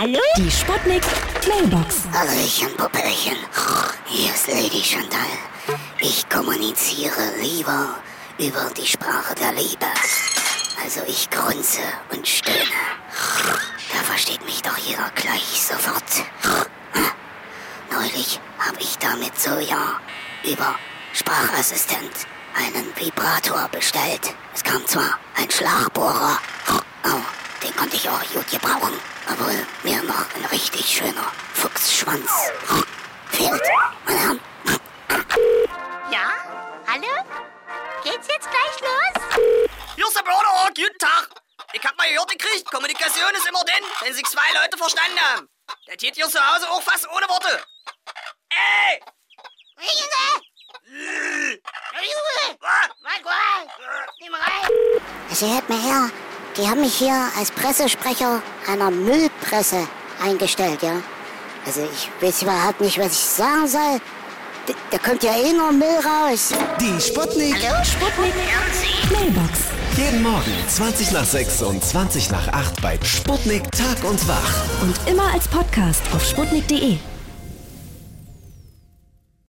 Hallo? Die Sputnik Mailbox. Hallöchen, Puppelchen. Hier ist Lady Chantal. Ich kommuniziere lieber über die Sprache der Liebe. Also ich grunze und stöhne. Da versteht mich doch jeder gleich sofort. Neulich habe ich damit so ja über Sprachassistent einen Vibrator bestellt. Es kam zwar ein Schlagbohrer, konnte ich auch gut gebrauchen. Obwohl mir noch ein richtig schöner Fuchsschwanz fehlt. Meine Herren, Ja? Hallo? Geht's jetzt gleich los? Hier ist der Börderer, guten Tag. Ich hab mal gehört gekriegt, Kommunikation ist immer dann, wenn sich zwei Leute verstanden haben. Der geht hier zu Hause auch fast ohne Worte. Ey! Sie hört mir her. Die haben mich hier als Pressesprecher einer Müllpresse eingestellt, ja. Also ich weiß überhaupt nicht, was ich sagen soll. D da kommt ja eh nur Müll raus. Die Sputnik. Sputnik Mailbox. Jeden Morgen 20 nach 6 und 20 nach 8 bei Sputnik Tag und Wach. Und immer als Podcast auf sputnik.de.